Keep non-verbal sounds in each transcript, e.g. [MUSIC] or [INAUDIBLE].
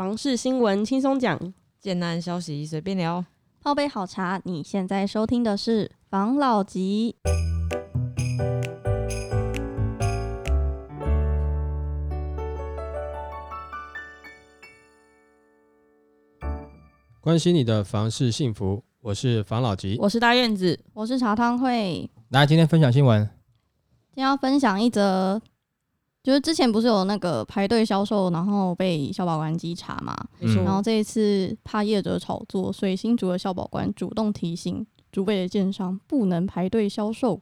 房事新闻轻松讲，简单消息随便聊。泡杯好茶，你现在收听的是房老吉。关心你的房事幸福，我是房老吉。我是大院子，我是茶汤会，来，今天分享新闻。今天要分享一则，就是之前不是有那个排队销售，然后被消保官稽查嘛，然后这一次怕业者炒作，所以新竹的消保官主动提醒竹北的建商不能排队销售。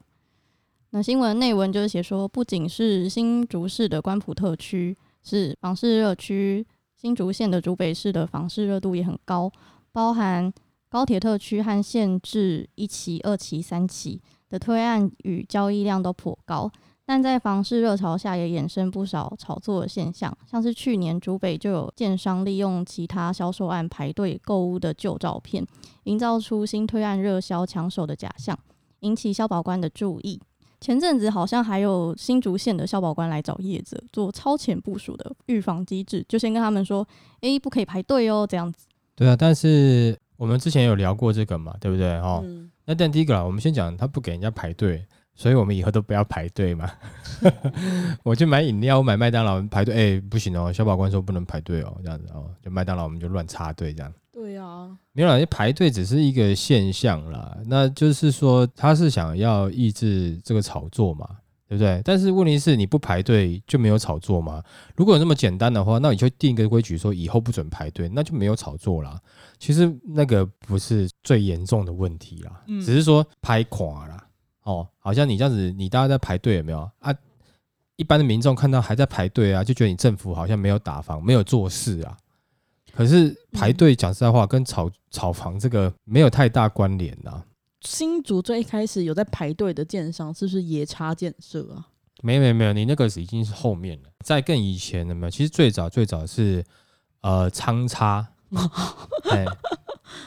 那新闻内文就是写说，不仅是新竹市的关埔特区是房市热区，新竹县的竹北市的房市热度也很高，包含高铁特区和县治一期、二期、三期的推案与交易量都颇高。但在房市热潮下，也衍生不少炒作的现象，像是去年竹北就有建商利用其他销售案排队购物的旧照片，营造出新推案热销抢手的假象，引起消保官的注意。前阵子好像还有新竹县的消保官来找业者做超前部署的预防机制，就先跟他们说，诶、不可以排队哦，这样子。对啊，但是我们之前有聊过这个嘛，对不对？哈、嗯，那但第一个啦，我们先讲他不给人家排队，所以我们以后都不要排队嘛。[LAUGHS] 我去买饮料，我买麦当劳排队，哎、不行哦，消保官说不能排队哦，这样子哦，就麦当劳我们就乱插队这样。对啊，没有啦，排队只是一个现象啦，那就是说他是想要抑制这个炒作嘛，对不对？但是问题是你不排队就没有炒作吗？如果有那么简单的话，那你就定一个规矩说以后不准排队，那就没有炒作啦。其实那个不是最严重的问题啦，嗯只是说拍垮啦。哦，好像你这样子，你大家在排队有没有啊？一般的民众看到还在排队啊，就觉得你政府好像没有打房，没有做事啊。可是排队讲实在话，跟炒炒房这个没有太大关联呐、新竹最一开始有在排队的建商，是不是野差建设啊？没有没有没有，你那个已经是后面了，在更以前的没有。其实最早最早是呃仓差，[LAUGHS]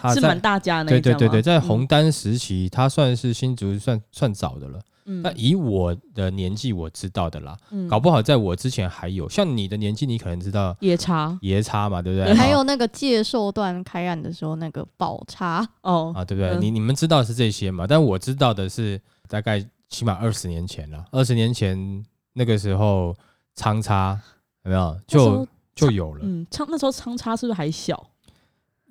[LAUGHS] 是蛮大家的对对对对，在嗯红单时期，他算是新竹算算早的了。嗯那以我的年纪我知道的啦，嗯搞不好在我之前还有。像你的年纪，你可能知道野差爷叉嘛，对不对？对还有那个借售段开案的时候，那个宝叉，[LAUGHS] 哦，啊，对不对？嗯你你们知道的是这些嘛？但我知道的是大概起码二十年前了。二十年前那个时候仓叉有没有就就有了，嗯，仓那时候仓叉是不是还小？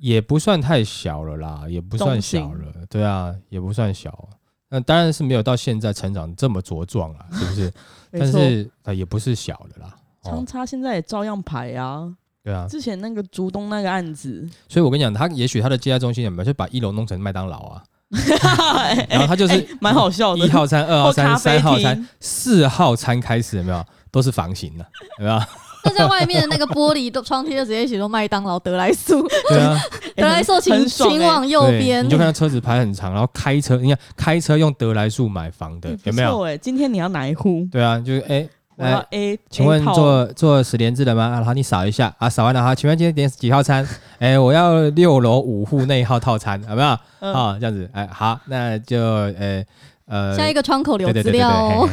也不算太小了啦，也不算小了，对啊，也不算小。那当然是没有到现在成长这么茁壮啊，[LAUGHS] 是不是？但是啊，也不是小的啦。仓哦，差现在也照样排啊。对啊，之前那个竹东那个案子，所以我跟你讲，他也许他的接待中心有没有就把一楼弄成麦当劳啊？[LAUGHS] 然后他就是哎蛮好笑的。一号餐、二号餐、三号餐、四号餐开始有没有？都是房型的，有没有？[LAUGHS] 那在外面的那个玻璃都窗贴就直接写说麦当劳德莱素，对啊，[LAUGHS] 德莱素请请往右边你。就看到车子排很长，然后开车，你看开车用德来素买房的哎有没有？哎，今天你要哪一户？对啊，就是哎，我要来，A，请问做做十连制的吗？啊，好，你扫一下啊，扫完了哈，请问今天点几号餐？[LAUGHS] 哎，我要六楼五户那一号套餐，有没有？嗯啊，这样子，哎，好，那就呃呃，下一个窗口留资料哦。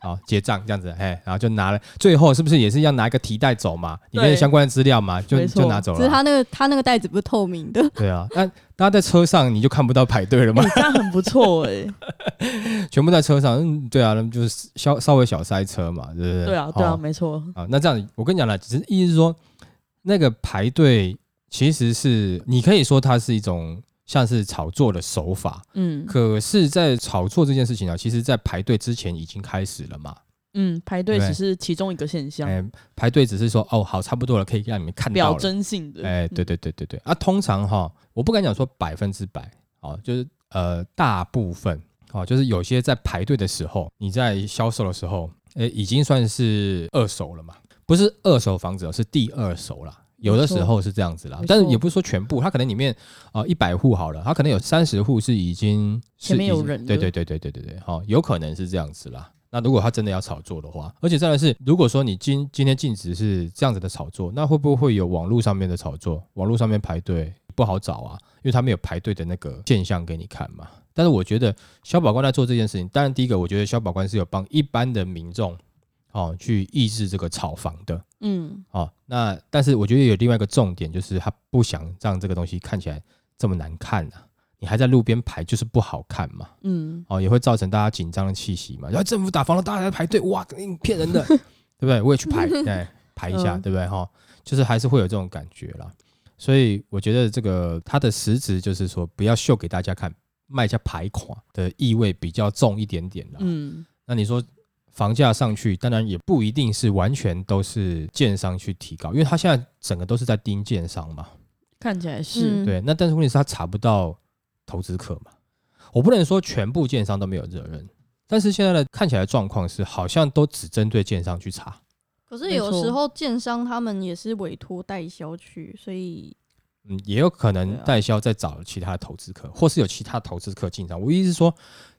好结账这样子，哎，然后就拿了，最后是不是也是要拿一个提袋走嘛？里面相关的资料嘛，就就拿走了。只是他那个他那个袋子不是透明的，对啊，那大家在车上你就看不到排队了嘛哎，这样很不错 [LAUGHS] 哎。全部在车上，嗯，对啊，那么就是稍稍微小塞车嘛，对不对？对啊，对啊，哦没错。啊，那这样我跟你讲了，只是意思是说，那个排队其实是你可以说它是一种像是炒作的手法，嗯可是，在炒作这件事情啊，其实在排队之前已经开始了嘛。嗯，排队只是其中一个现象，哎、排队只是说哦，好，差不多了，可以让你们看到表了。征性的。哎、对嗯，对对对对啊，通常哈，我不敢讲说百分之百，哦，就是呃，大部分哦，就是有些在排队的时候，你在销售的时候，哎、已经算是二手了嘛，不是二手房子哦，是第二手啦。有的时候是这样子啦但是也不是说全部，它可能里面啊一百户好了，它可能有三十户是已经是前面有人对对对对对对对，好、有可能是这样子啦。那如果他真的要炒作的话，而且再来是，如果说你今今天禁止是这样子的炒作，那会不会有网络上面的炒作？网络上面排队不好找啊，因为他没有排队的那个现象给你看嘛。但是我觉得消保官在做这件事情，当然第一个，我觉得消保官是有帮一般的民众哦去抑制这个炒房的嗯哦。那但是我觉得有另外一个重点，就是他不想让这个东西看起来这么难看啊。你还在路边排，就是不好看嘛。嗯哦，也会造成大家紧张的气息嘛。然后政府打房了，大家在排队，哇，你骗人的，[LAUGHS] 对不对？我也去排，[LAUGHS] 对，排一下，嗯对不对？哈，就是还是会有这种感觉啦。所以我觉得这个它的实质就是说，不要秀给大家看，卖家排垮的意味比较重一点点啦。嗯那你说房价上去，当然也不一定是完全都是建商去提高，因为他现在整个都是在盯建商嘛。看起来是。嗯。对，那但是问题是他查不到投资客嘛，我不能说全部建商都没有责任，但是现在的看起来状况是好像都只针对建商去查，可是有时候建商他们也是委托代销去，所以嗯，也有可能代销在找其他的投资客，或是有其他投资客进场。我意思是说，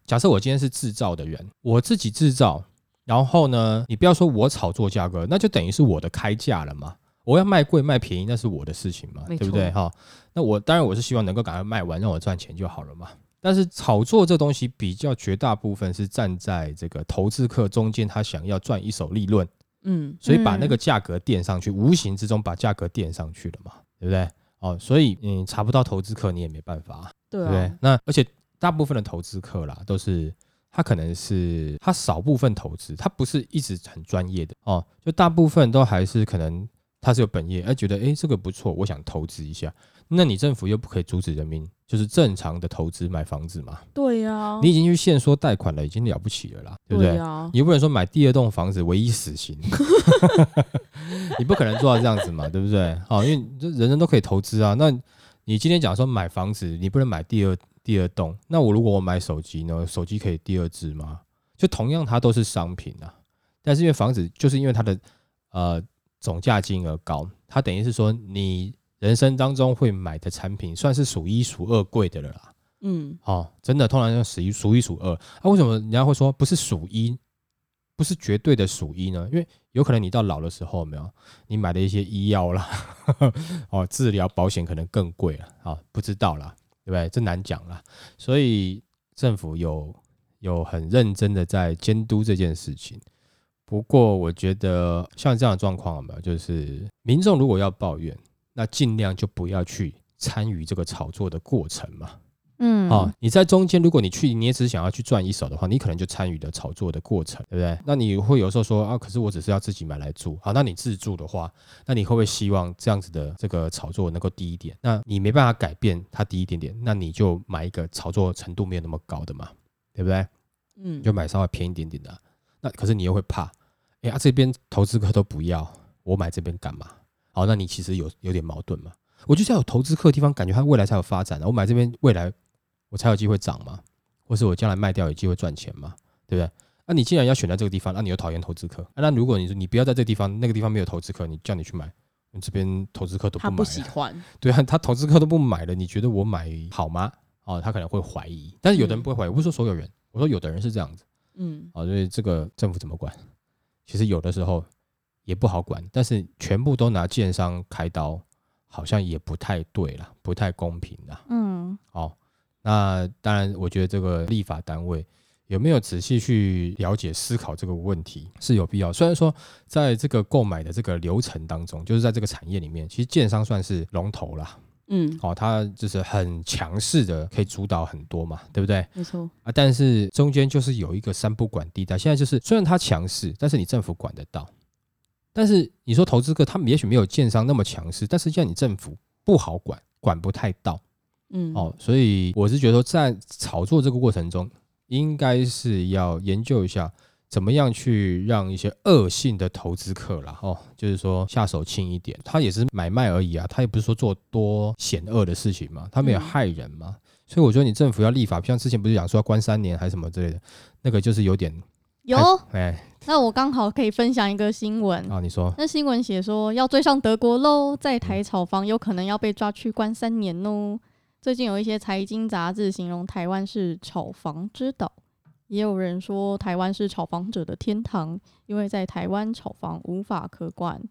假设我今天是制造的人，我自己制造，然后呢，你不要说我炒作价格，那就等于是我的开价了嘛。我要卖贵卖便宜，那是我的事情嘛，对不对？哈，那我当然我是希望能够赶快卖完，让我赚钱就好了嘛。但是炒作这东西比较绝大部分是站在这个投资客中间，他想要赚一手利润，嗯所以把那嗯个价格垫上去，无形之中把价格垫上去了嘛，对不对？哦，所以你查不到投资客，你也没办法，对对不对啊？那而且大部分的投资客啦，都是他可能是他少部分投资，他不是一直很专业的哦，就大部分都还是可能他是有本业，哎，觉得哎这个不错，我想投资一下。那你政府又不可以阻止人民就是正常的投资买房子嘛？对呀，你已经去限缩贷款了，已经了不起了啦，对不对？呀，你又不能说买第二栋房子唯一死刑，[LAUGHS] 你不可能做到这样子嘛，对不对？好，因为人人都可以投资啊。那你今天讲说买房子，你不能买第二第二栋，那我如果我买手机呢？手机可以第二支吗？就同样它都是商品啊，但是因为房子就是因为它的呃总价金额高，它等于是说你人生当中会买的产品算是数一数二贵的了啦。嗯哦，真的，通常要数一数一数二。啊，为什么人家会说不是数一，不是绝对的数一呢？因为有可能你到老的时候，没有你买的一些医药啦，[LAUGHS] 哦，治疗保险可能更贵了，啊、不知道啦，对不对？这难讲啦。所以政府有有很认真的在监督这件事情。不过我觉得像这样的状况，有没有就是民众如果要抱怨，那尽量就不要去参与这个炒作的过程嘛。嗯，哦，你在中间，如果你去，你也只是想要去赚一手的话，你可能就参与了炒作的过程，对不对？那你会有时候说啊，可是我只是要自己买来住，好，那你自住的话，那你会不会希望这样子的这个炒作能够低一点？那你没办法改变它低一点点，那你就买一个炒作程度没有那么高的嘛，对不对？嗯，就买稍微便宜一点点的啊、那可是你又会怕，哎呀、这边投资客都不要，我买这边干嘛？好，那你其实有有点矛盾嘛。我就是要有投资客的地方，感觉它未来才有发展啊。我买这边未来我才有机会涨嘛，或是我将来卖掉有机会赚钱嘛，对不对？那、你既然要选在这个地方，那、你又讨厌投资客、啊那如果你说你不要在这个地方，那个地方没有投资客，你叫你去买，你这边投资客都不买、他不啊，喜欢，对啊，他投资客都不买了，你觉得我买好吗？哦，他可能会怀疑，但是有的人不会怀疑，我不是说所有人，我说有的人是这样子。嗯哦，所以这个政府怎么管？其实有的时候也不好管，但是全部都拿建商开刀，好像也不太对啦，不太公平啦。嗯哦，那当然，我觉得这个立法单位有没有仔细去了解、思考这个问题是有必要。虽然说在这个购买的这个流程当中，就是在这个产业里面，其实建商算是龙头啦。嗯，哦，它就是很强势的，可以主导很多嘛，对不对？没错，啊，但是中间就是有一个三不管地带。现在就是虽然它强势，但是你政府管得到。但是你说投资客，他们也许没有建商那么强势，但是现在你政府不好管，管不太到嗯，哦。所以我是觉得说，在炒作这个过程中，应该是要研究一下怎么样去让一些恶性的投资客啦，哦，就是说下手轻一点。他也是买卖而已啊，他也不是说做多险恶的事情嘛，他没有嗯害人嘛。所以我觉得你政府要立法，像之前不是讲说要关三年还是什么之类的，那个就是有点有。哎那我刚好可以分享一个新闻。啊，你说那新闻写说要追上德国喽，在台炒房有可能要被抓去关三年哦。最近有一些财经杂志形容台湾是炒房之岛，也有人说台湾是炒房者的天堂，因为在台湾炒房无法可管。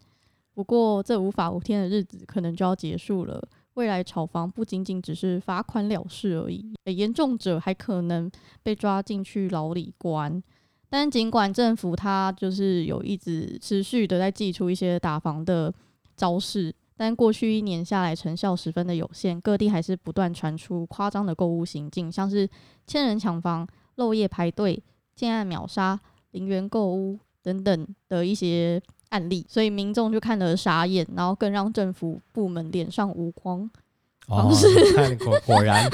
不过这无法无天的日子可能就要结束了。未来炒房不仅仅只是罚款了事而已，严重者还可能被抓进去牢里关。但尽管政府它就是有一直持续的在寄出一些打房的招式，但过去一年下来成效十分的有限，各地还是不断传出夸张的购物行径，像是千人抢房、漏夜排队、建案秒杀、零元购物等等的一些案例，所以民众就看得傻眼，然后更让政府部门脸上无光。哦房市，看果果然 [LAUGHS]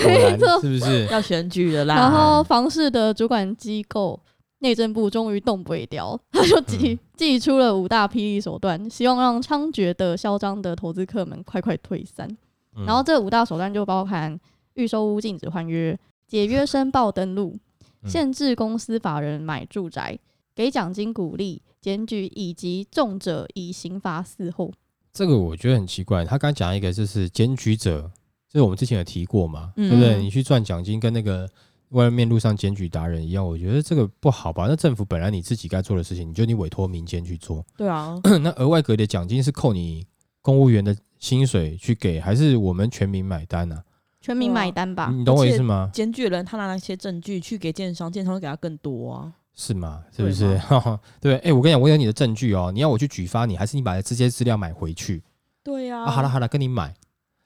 是不是？要选举了然。后房市的主管机构内政部终于动不了，[LAUGHS] 他就寄嗯寄出了五大霹雳手段，希望让猖獗的、嚣张的投资客们快快退散。嗯然后这五大手段就包含预售屋禁止换约、解约申报登录、[LAUGHS] 嗯限制公司法人买住宅、给奖金鼓励、检举以及重者以刑罚伺候。这个我觉得很奇怪。他刚讲一个就是检举者，就是我们之前有提过嘛，嗯对不对？你去赚奖金跟那个外面路上检举达人一样，我觉得这个不好吧？那政府本来你自己该做的事情，你就你委托民间去做，对啊，[CLEARS THROAT] 那额外给的奖金是扣你公务员的薪水去给，还是我们全民买单呢、全民买单吧，你懂我意思吗？检举人他拿那些证据去给建商，建商会给他更多啊。是吗？是不对是？[LAUGHS] 对，哎、我跟你讲，我有你的证据哦，你要我去举发你，还是你把这些资料买回去？对呀、啊，好了好了，跟你买。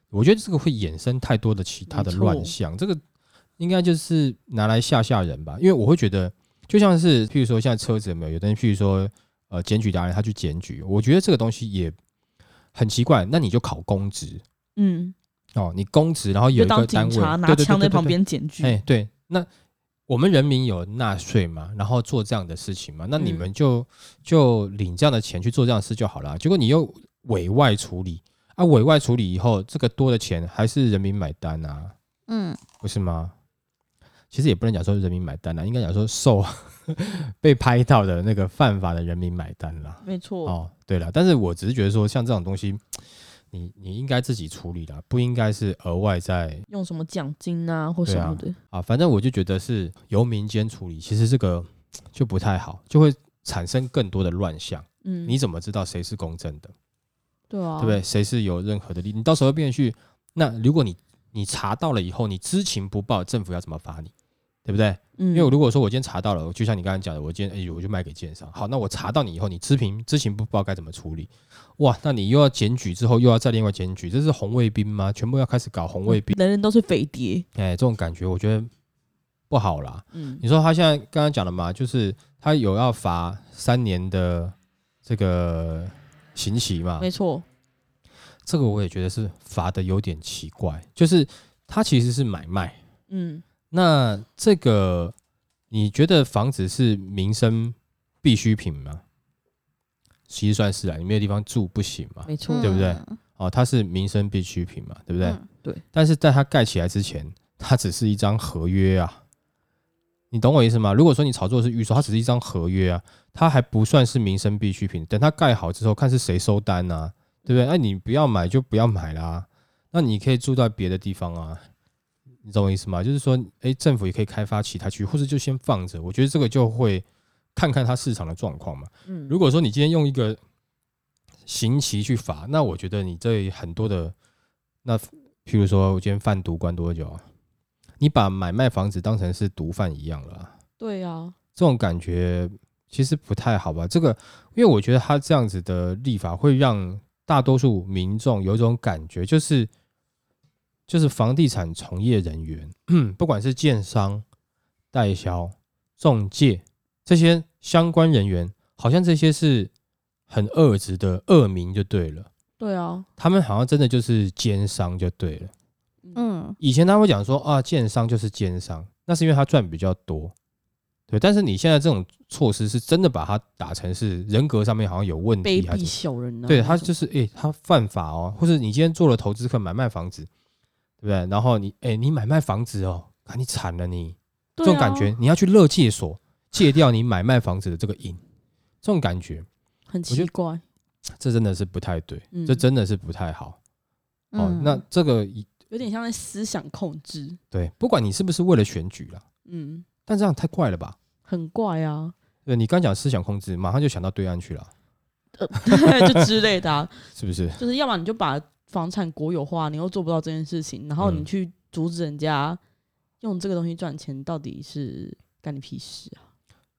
我觉得这个会衍生太多的其他的乱象，这个应该就是拿来吓吓人吧。因为我会觉得，就像是譬如说，现在车子有没有有的人，譬如说，呃，检举达人他去检举，我觉得这个东西也很奇怪。那你就考公职嗯，哦，你公职，然后有就一个单位警察拿对对对枪在旁边检举。哎、对，那我们人民有纳税嘛，然后做这样的事情嘛，那你嗯们就、就领这样的钱去做这样的事就好了。结果你又委外处理啊，委外处理以后，这个多的钱还是人民买单啊，嗯，不是吗？其实也不能讲说人民买单了，应该讲说受 [LAUGHS] 被拍到的那个犯法的人民买单了。没错。哦，对了，但是我只是觉得说，像这种东西，你你应该自己处理啦，不应该是额外在用什么奖金啊或什么的，啊，反正我就觉得是由民间处理，其实这个 [TSK] 就不太好，就会产生更多的乱象。嗯，你怎么知道谁是公正的，对啊，对不对？谁是有任何的利？你到时候变去，那如果你你查到了以后，你知情不报，政府要怎么罚你？对不对？嗯，因为如果说我今天查到了，就像你刚才讲的，我今天哎、我就卖给建商，好，那我查到你以后，你知情知情不报该怎么处理？哇，那你又要检举之后又要再另外检举，这是红卫兵吗？全部要开始搞红卫兵？人人都是匪谍。哎、这种感觉我觉得不好啦。嗯你说他现在刚刚讲了嘛，就是他有要罚三年的这个刑期嘛，没错，这个我也觉得是罚的有点奇怪，就是他其实是买卖，嗯，那这个你觉得房子是民生必需品吗？其实算是啊，你没有地方住不行嘛，没错，对不对嗯？哦，它是民生必需品嘛，对不对？嗯但是在它盖起来之前，它只是一张合约啊，你懂我意思吗？如果说你炒作的是预售，它只是一张合约啊，它还不算是民生必需品。等它盖好之后，看是谁收单啊，对不对？那、你不要买就不要买啦，那你可以住在别的地方啊，你懂我意思吗？就是说，诶，政府也可以开发其他区，或者就先放着。我觉得这个就会看看它市场的状况嘛。嗯，如果说你今天用一个刑期去罚，那我觉得你这很多的那，譬如说我今天贩毒关多久啊？你把买卖房子当成是毒贩一样了啊、对啊，这种感觉其实不太好吧？这个，因为我觉得他这样子的立法会让大多数民众有一种感觉，就是就是房地产从业人员，不管是建商、代销、中介这些相关人员，好像这些是很恶质的恶名就对了。对啊，他们好像真的就是奸商就对了。嗯以前他会讲说啊，建商就是奸商，那是因为他赚比较多，对。但是你现在这种措施是真的把他打成是人格上面好像有问卑鄙题还是？小人啊，对他就是诶、他犯法哦，或者你今天做了投资客买卖房子，对不对？然后你哎、你买卖房子哦，啊你惨了你，这种感觉你要去乐戒所戒掉你买卖房子的这个瘾，这种感觉 [LAUGHS] 很奇怪。这真的是不太对，嗯这真的是不太好。哦，嗯那这个有点像在思想控制，对，不管你是不是为了选举啦，嗯，但这样太怪了吧？很怪啊，对你刚讲思想控制，马上就想到对岸去了，呃 [LAUGHS] 就之类的、啊，是不是？就是要么你就把房产国有化，你又做不到这件事情，然后你嗯去阻止人家用这个东西赚钱，到底是干你屁事啊？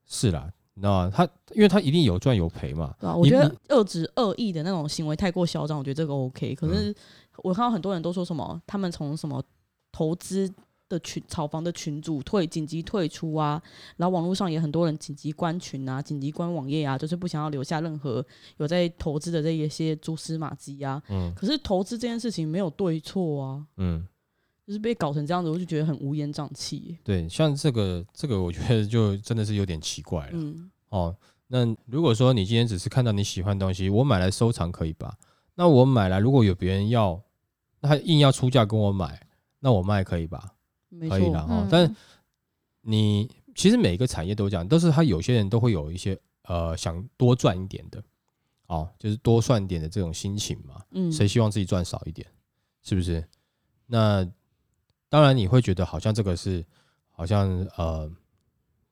是啦，你知道吗？他因为他一定有赚有赔嘛，对啊，我觉得你遏制恶意的那种行为太过嚣张，我觉得这个 OK。可嗯是我看到很多人都说什么，他们从什么投资的群炒房的群主退紧急退出啊，然后网络上也很多人紧急关群啊、紧急关网页啊，就是不想要留下任何有在投资的这一些蛛丝马迹啊。嗯可是投资这件事情没有对错啊，嗯，就是被搞成这样子，我就觉得很乌烟瘴气。对，像这个这个，我觉得就真的是有点奇怪了。嗯，哦，那如果说你今天只是看到你喜欢的东西，我买来收藏可以吧？那我买来如果有别人要，那他硬要出价跟我买，那我卖可以吧？可以了，哈、嗯但你其实每个产业都这样，都是他有些人都会有一些呃想多赚一点的，哦，就是多赚点的这种心情嘛。嗯，谁希望自己赚少一点？是不是？那当然你会觉得好像这个是好像呃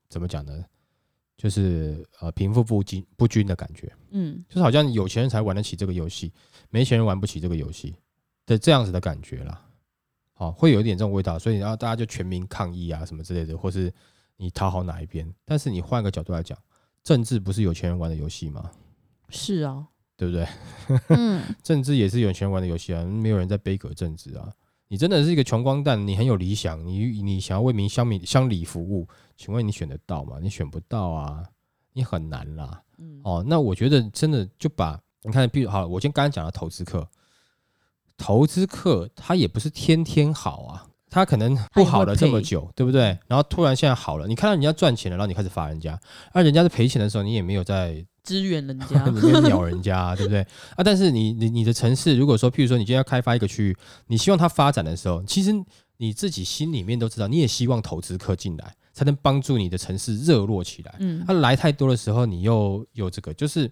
怎么讲呢？就是呃贫富不均不均的感觉，嗯就是好像有钱人才玩得起这个游戏，没钱人玩不起这个游戏的这样子的感觉啦。好、会有一点这种味道，所以然后大家就全民抗议啊什么之类的，或是你讨好哪一边。但是你换个角度来讲，政治不是有钱人玩的游戏吗？是啊，对不对？[LAUGHS] 嗯，政治也是有钱人玩的游戏啊，没有人在背革政治啊。你真的是一个穷光蛋，你很有理想，你你想要为民乡民乡里服务，请问你选得到吗？你选不到啊，你很难啦。嗯哦，那我觉得真的就把你看，比如好了，我先刚才讲的投资客，投资客他也不是天天好啊，他可能不好了这么久，对不对？然后突然现在好了，你看到人家赚钱了，然后你开始罚人家，那人家在赔钱的时候，你也没有在支援人家 [LAUGHS] 你，没有鸟人家、啊，对不对？啊，但是你你你的城市，如果说，譬如说你今天要开发一个区域，你希望它发展的时候，其实你自己心里面都知道，你也希望投资客进来，才能帮助你的城市热络起来。嗯他、来太多的时候，你又有这个，就是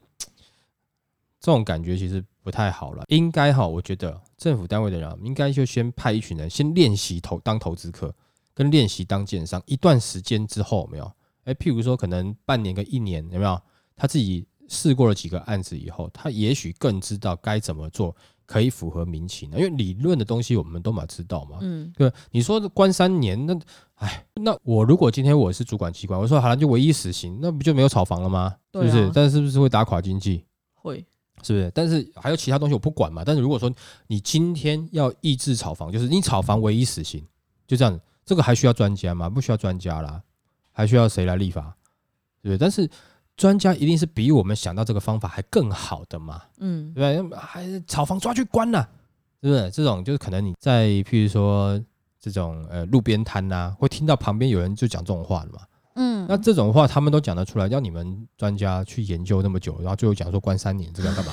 这种感觉，其实不太好了。应该哈，我觉得政府单位的人啊应该就先派一群人先练习投当投资客，跟练习当建商。一段时间之后，有没有？哎，譬如说可能半年跟一年，有没有？他自己试过了几个案子以后，他也许更知道该怎么做可以符合民情因为理论的东西我们都嘛知道嘛。嗯对，你说关三年，那哎，那我如果今天我是主管机关，我说好了，就唯一死刑，那不就没有炒房了吗？是不是？但是不是会打垮经济？会，是不是？但是还有其他东西我不管嘛。但是如果说你今天要抑制炒房，就是你炒房唯一死刑，就这样子，这个还需要专家吗？不需要专家啦，还需要谁来立法？对不对？但是专家一定是比我们想到这个方法还更好的嘛。嗯对不对？还炒房抓去关了，是不是？这种就是可能你在譬如说这种呃路边摊呐，会听到旁边有人就讲这种话的嘛。嗯，那这种话他们都讲得出来，要你们专家去研究那么久，然后最后讲说关三年，这个要干嘛？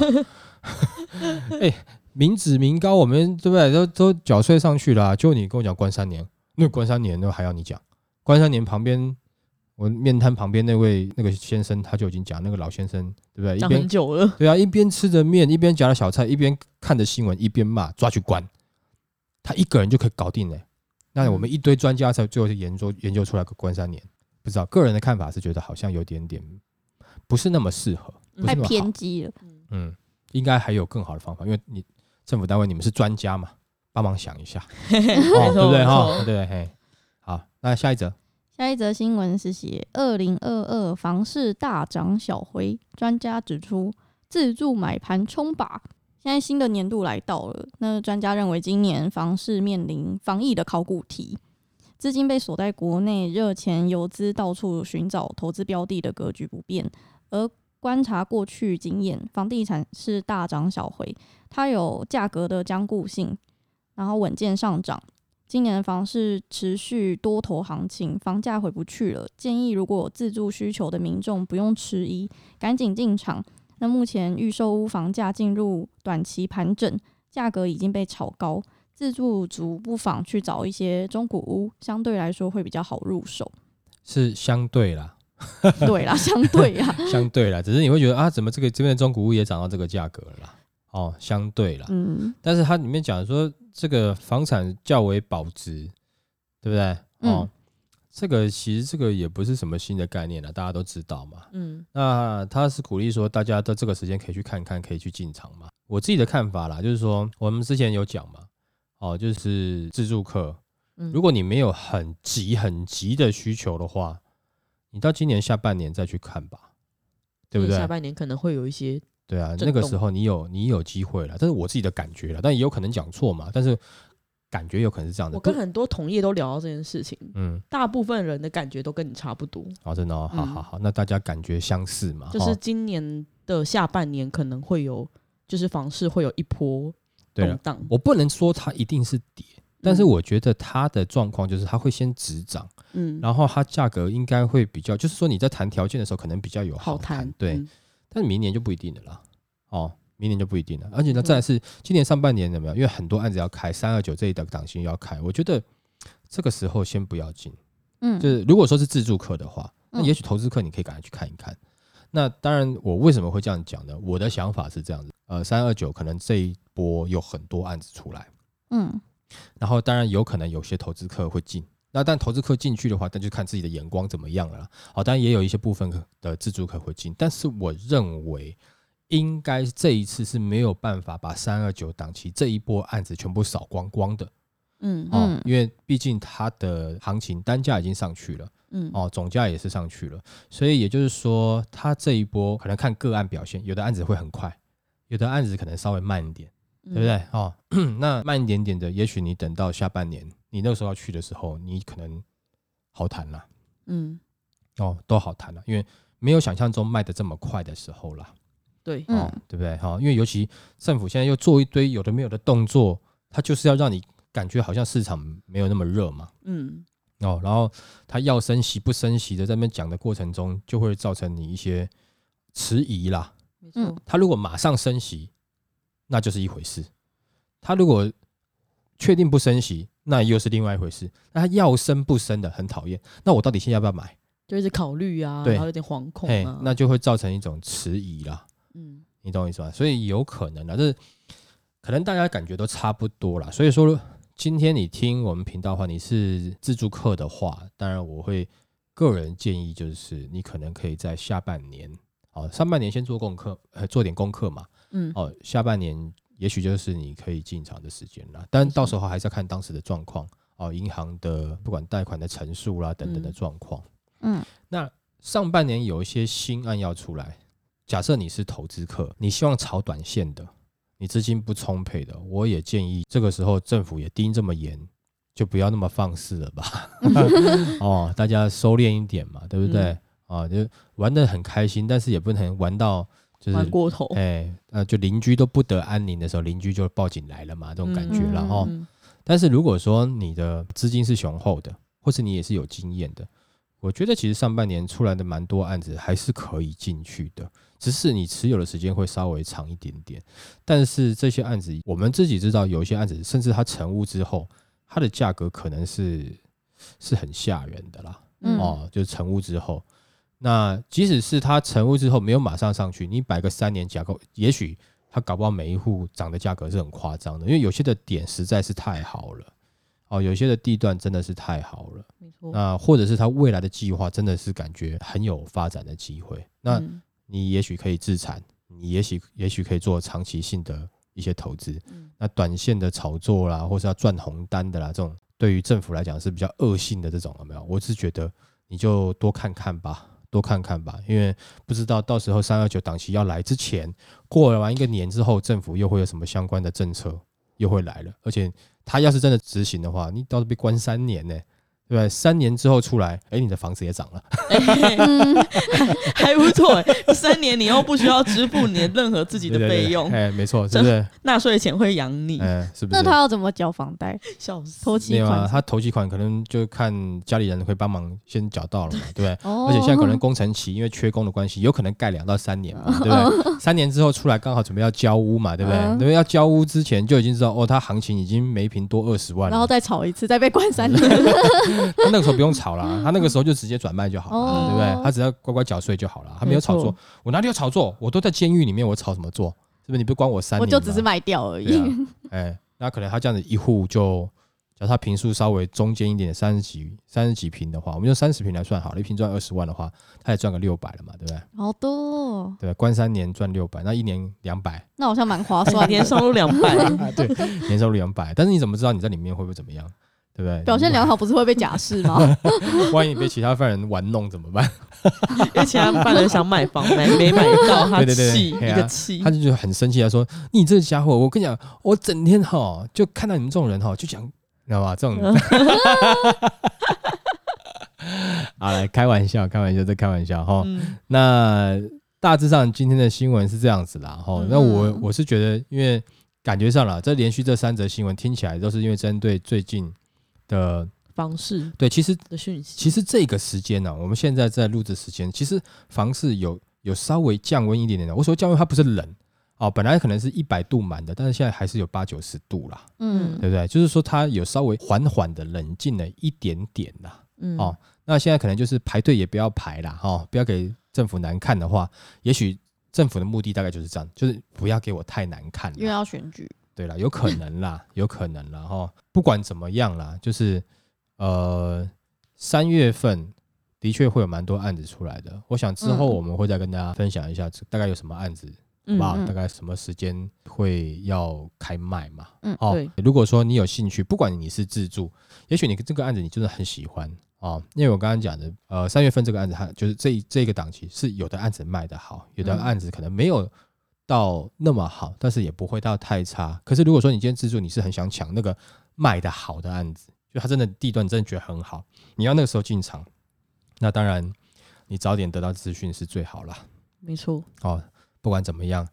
[LAUGHS] 哎、民脂民膏，我们对不对？都都缴税上去了啊、就你跟我讲关三年，那关三年那还要你讲？关三年旁边，我面摊旁边那位那个先生他就已经讲，那个老先生对不对？一讲边很久了，对啊，一边吃着面，一边夹着小菜，一边看着新闻，一边骂，抓去关。他一个人就可以搞定嘞。那我们一堆专家才最后就研究研究出来个关三年，不知道个人的看法是觉得好像有点点不是那么适合，太偏。激了。嗯，应该还有更好的方法，因为你政府单位你们是专家嘛，帮忙想一下，[LAUGHS] 哦，对不对没哈？错对，嘿，好，那下一则，下一则新闻是写二零二二房市大涨小回，专家指出自助买盘冲吧。现在新的年度来到了，那专家认为今年房市面临防疫的考古题，资金被锁在国内，热钱游资到处寻找投资标的的格局不变，而观察过去经验，房地产是大涨小回，它有价格的坚固性，然后稳健上涨。今年的房市持续多头行情，房价回不去了。建议如果有自住需求的民众不用迟疑，赶紧进场。那目前预售屋房价进入短期盘整，价格已经被炒高，自住族不妨去找一些中古屋，相对来说会比较好入手。是相对啦，对啦，[LAUGHS] 相对啦，[LAUGHS] 相对啦，只是你会觉得啊，怎么这个这边的中古屋也涨到这个价格了啦？哦，相对啦，嗯但是它里面讲说这个房产较为保值，对不对？哦，嗯这个其实这个也不是什么新的概念了，大家都知道嘛。嗯那他是鼓励说，大家在这个时间可以去看看，可以去进场嘛。我自己的看法啦，就是说我们之前有讲嘛，哦，就是自助客，嗯，如果你没有很急很急的需求的话，你到今年下半年再去看吧，对不对下？半年可能会有一些，对啊，那个时候你有你有机会了，这是我自己的感觉了，但也有可能讲错嘛。但是感觉有可能是这样的。我跟很多同业都聊到这件事情，嗯，大部分人的感觉都跟你差不多，哦，真的、哦，好嗯好好，那大家感觉相似嘛？就是哦今年的下半年可能会有，就是房市会有一波动荡，我不能说它一定是跌，但是嗯我觉得它的状况就是它会先止涨，嗯，然后它价格应该会比较，就是说你在谈条件的时候可能比较有好谈，谈，对。嗯但是明年就不一定了啦，哦，明年就不一定了。而且呢，嗯再来是今年上半年怎么样？因为很多案子要开，三二九这一档档型要开，我觉得这个时候先不要进。嗯，就是如果说是自助客的话，那嗯也许投资客你可以赶快去看一看。那当然，我为什么会这样讲呢？我的想法是这样子，呃，三二九可能这一波有很多案子出来，嗯。然后当然有可能有些投资客会进。那但投资客进去的话，那就看自己的眼光怎么样了啦。好，当然也有一些部分的自助客会进，但是我认为应该这一次是没有办法把三二九档期这一波案子全部扫光光的嗯哦，嗯因为毕竟它的行情单价已经上去了嗯。哦，总价也是上去了，所以也就是说，它这一波可能看个案表现，有的案子会很快，有的案子可能稍微慢一点。对对不对？哦，那慢一点点的，也许你等到下半年，你那个时候要去的时候，你可能好谈了，嗯，哦，都好谈了，因为没有想象中卖的这么快的时候了，对，哦嗯，对不对？哈、因为尤其政府现在又做一堆有的没有的动作，它就是要让你感觉好像市场没有那么热嘛，嗯哦，然后它要升息不升息的在那边讲的过程中，就会造成你一些迟疑啦。没错，它如果马上升息，那就是一回事；他如果确定不升息，那又是另外一回事。那他要升不升的很讨厌，那我到底现在要不要买？就一直考虑啊，对然后有点惶恐嘿啊，，那就会造成一种迟疑啦，嗯你懂我意思吧？所以有可能啊，这可能大家感觉都差不多啦。所以说，今天你听我们频道的话，你是自助客的话，当然我会个人建议就是，你可能可以在下半年，哦，上半年先做功课，呃，做点功课嘛。嗯哦，下半年也许就是你可以进场的时间了，但到时候还是要看当时的状况哦，银行的不管贷款的成数啦等等的嗯状况。嗯那上半年有一些新案要出来，假设你是投资客，你希望炒短线的，你资金不充沛的，我也建议这个时候政府也盯这么严，就不要那么放肆了吧。[LAUGHS] 哦，大家收敛一点嘛，对不对？啊，就玩的很开心，但是也不能玩到就是玩过头，哎，呃，就邻居都不得安宁的时候，邻居就报警来了嘛，这种感觉了哦。嗯但是如果说你的资金是雄厚的，或是你也是有经验的，我觉得其实上半年出来的蛮多案子还是可以进去的，只是你持有的时间会稍微长一点点。但是这些案子，我们自己知道，有一些案子甚至它成屋之后，它的价格可能是是很吓人的啦。嗯哦，就是成屋之后，那即使是它成屋之后没有马上上去，你摆个三年架构，也许它搞不好每一户涨的价格是很夸张的，因为有些的点实在是太好了，哦，有些的地段真的是太好了，没错，那或者是它未来的计划真的是感觉很有发展的机会，那嗯。你也许可以自产，你也许也许可以做长期性的一些投资，嗯。那短线的炒作啦，或是要赚红单的啦，这种对于政府来讲是比较恶性的这种，有没有？我是觉得你就多看看吧，多看看吧，因为不知道到时候三二九档期要来之前，过了完一个年之后，政府又会有什么相关的政策又会来了，而且他要是真的执行的话，你倒是被关三年呢、对不对？三年之后出来，哎，你的房子也涨了，嗯，[LAUGHS] 还不错欸，三年你又不需要支付你的任何自己的费用，哎，没错，是不是？纳税钱会养你，哎，是不是？那他要怎么缴房贷？笑死，头期没有啊，款？他头期款可能就看家里人会帮忙先缴到了嘛，[LAUGHS] 对不对？哦而且现在可能工程期，因为缺工的关系，有可能盖两到三年嘛，[LAUGHS] 对不对？三年之后出来刚好准备要交屋嘛，对不对？嗯对不对？要交屋之前就已经知道哦，它行情已经每平多二十万了，然后再炒一次，再被关三年。[LAUGHS] 他那个时候不用炒啦，他那个时候就直接转卖就好了，哦对不对？他只要乖乖缴税就好了，他没有炒作，我哪里有炒作？我都在监狱里面，我炒什么作？是不是？你不关我三年？我就只是卖掉而已哎，那可能他这样子一户就，假如他平数稍微中间一点，三十几三十几平的话，我们用三十平来算好了，一平赚二十万的话，他也赚个六百了嘛，对不对？好多哦，对，关三年赚六百，那一年两百，那好像蛮划算的。[LAUGHS] 年收入两百，[LAUGHS] 对，年收入两百。但是你怎么知道你在里面会不会怎么样？对不对？表现良好不是会被假释吗？[LAUGHS] 万一你被其他犯人玩弄怎么办？因为其他犯人想买房没 [LAUGHS] 没买到，他对对对气一个气他。就觉得很生气，他说：“你这家伙，我跟你讲，我整天哈就看到你们这种人哈，就讲，你知道吧？这种，[LAUGHS] 好来开玩笑，开玩笑，再开玩笑哈。嗯那大致上今天的新闻是这样子啦，哈。嗯那我我是觉得，因为感觉上了，这连续这三则新闻听起来都是因为针对最近的，房市对，其实的讯息，其实这个时间呢、我们现在在录制时间，其实房市有有稍微降温一点点的。我说降温，它不是冷哦，本来可能是一百度满的，但是现在还是有八九十度啦，嗯对不对？就是说它有稍微缓缓的冷静了一点点啦。嗯哦，那现在可能就是排队也不要排啦，哦，不要给政府难看的话，也许政府的目的大概就是这样，就是不要给我太难看啦。因为要选举，对了，有可能啦，[LAUGHS] 有可能啦哈。不管怎么样啦，就是呃，三月份的确会有蛮多案子出来的。我想之后嗯我们会再跟大家分享一下，大概有什么案子，好不好？嗯大概什么时间会要开卖嘛？嗯哦对，如果说你有兴趣，不管你是自住，也许你这个案子你真的很喜欢哦，因为我刚刚讲的，呃，三月份这个案子，它就是这一这个档期是有的案子卖的好，有的嗯案子可能没有到那么好，但是也不会到太差。可是如果说你今天自住，你是很想抢那个卖的好的案子，就它真的地段真的觉得很好，你要那个时候进场，那当然你早点得到资讯是最好啦。没错，哦，不管怎么样，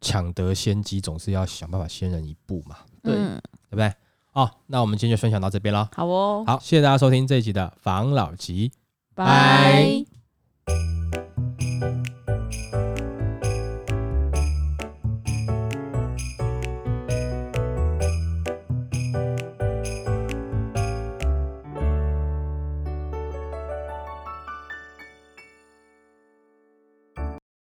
抢得先机总是要想办法先人一步嘛，对嗯对不对？哦，那我们今天就分享到这边了。好哦，好，谢谢大家收听这一集的防老集。拜拜